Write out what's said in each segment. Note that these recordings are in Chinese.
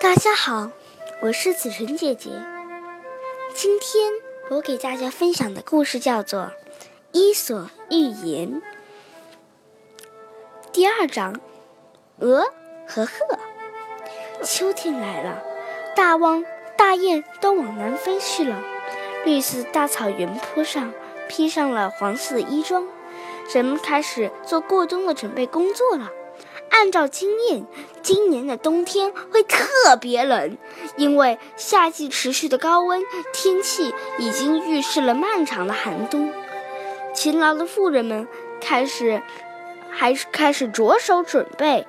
大家好，我是子晨姐姐。今天我给大家分享的故事叫做《伊索寓言》第二章：鹅和鹤。秋天来了，大汪、大雁都往南飞去了。绿色大草原坡上披上了黄色的衣装，人们开始做过冬的准备工作了。按照经验，今年的冬天会特别冷，因为夏季持续的高温天气已经预示了漫长的寒冬。勤劳的妇人们开始，还是开始着手准备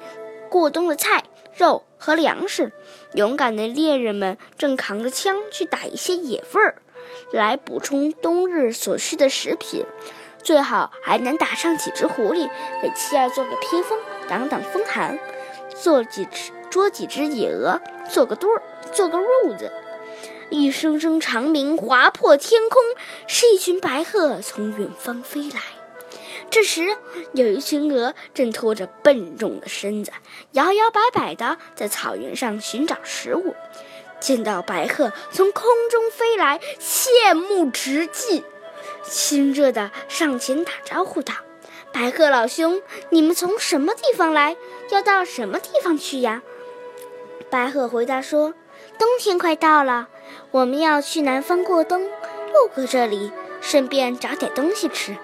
过冬的菜、肉和粮食。勇敢的猎人们正扛着枪去打一些野味儿，来补充冬日所需的食品。最好还能打上几只狐狸，给妻儿做个披风。挡挡风寒，做几只捉几只野鹅，做个堆儿，做个褥子。一声声长鸣划破天空，是一群白鹤从远方飞来。这时，有一群鹅正拖着笨重的身子，摇摇摆摆地在草原上寻找食物。见到白鹤从空中飞来，羡慕之极，亲热地上前打招呼道。白鹤老兄，你们从什么地方来？要到什么地方去呀？白鹤回答说：“冬天快到了，我们要去南方过冬，路过这里，顺便找点东西吃。”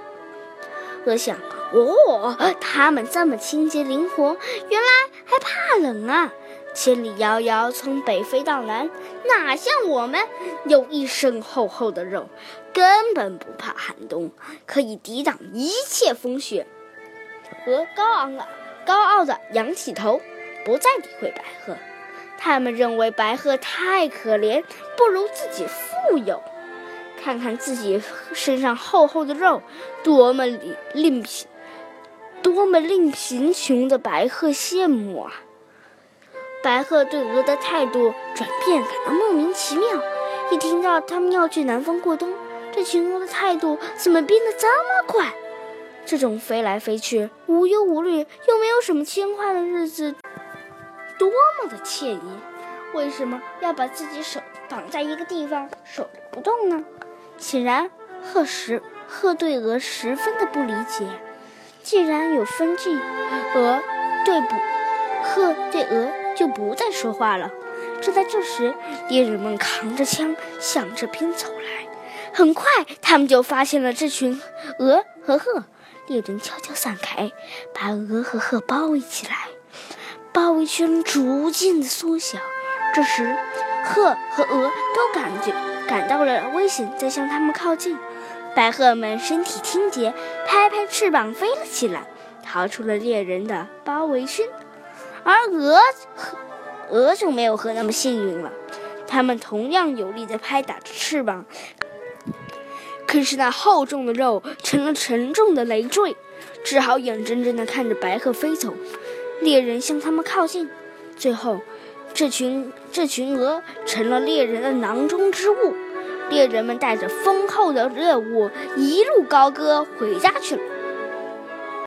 我想：“哦，他们这么清洁灵活，原来还怕冷啊！千里遥遥从北飞到南，哪像我们有一身厚厚的肉。”根本不怕寒冬，可以抵挡一切风雪。鹅高昂的，高傲地仰起头，不再理会白鹤。他们认为白鹤太可怜，不如自己富有。看看自己身上厚厚的肉，多么令贫，多么令贫穷的白鹤羡慕啊！白鹤对鹅的态度转变感到莫名其妙。一听到他们要去南方过冬，这群鹅的态度怎么变得这么快？这种飞来飞去、无忧无虑又没有什么牵挂的日子，多么的惬意！为什么要把自己手绑在一个地方，手不动呢？显然，鹤十鹤对鹅十分的不理解。既然有分际，鹅对不鹤对鹅就不再说话了。就在这时，猎人们扛着枪向这边走来。很快，他们就发现了这群鹅和鹤。猎人悄悄散开，把鹅和鹤包围起来。包围圈逐渐的缩小。这时，鹤和鹅都感觉感到了危险在向他们靠近。白鹤们身体清洁，拍拍翅膀飞了起来，逃出了猎人的包围圈。而鹅鹅就没有鹤那么幸运了，它们同样有力地拍打着翅膀。可是那厚重的肉成了沉重的累赘，只好眼睁睁地看着白鹤飞走。猎人向他们靠近，最后，这群这群鹅成了猎人的囊中之物。猎人们带着丰厚的猎物一路高歌回家去了。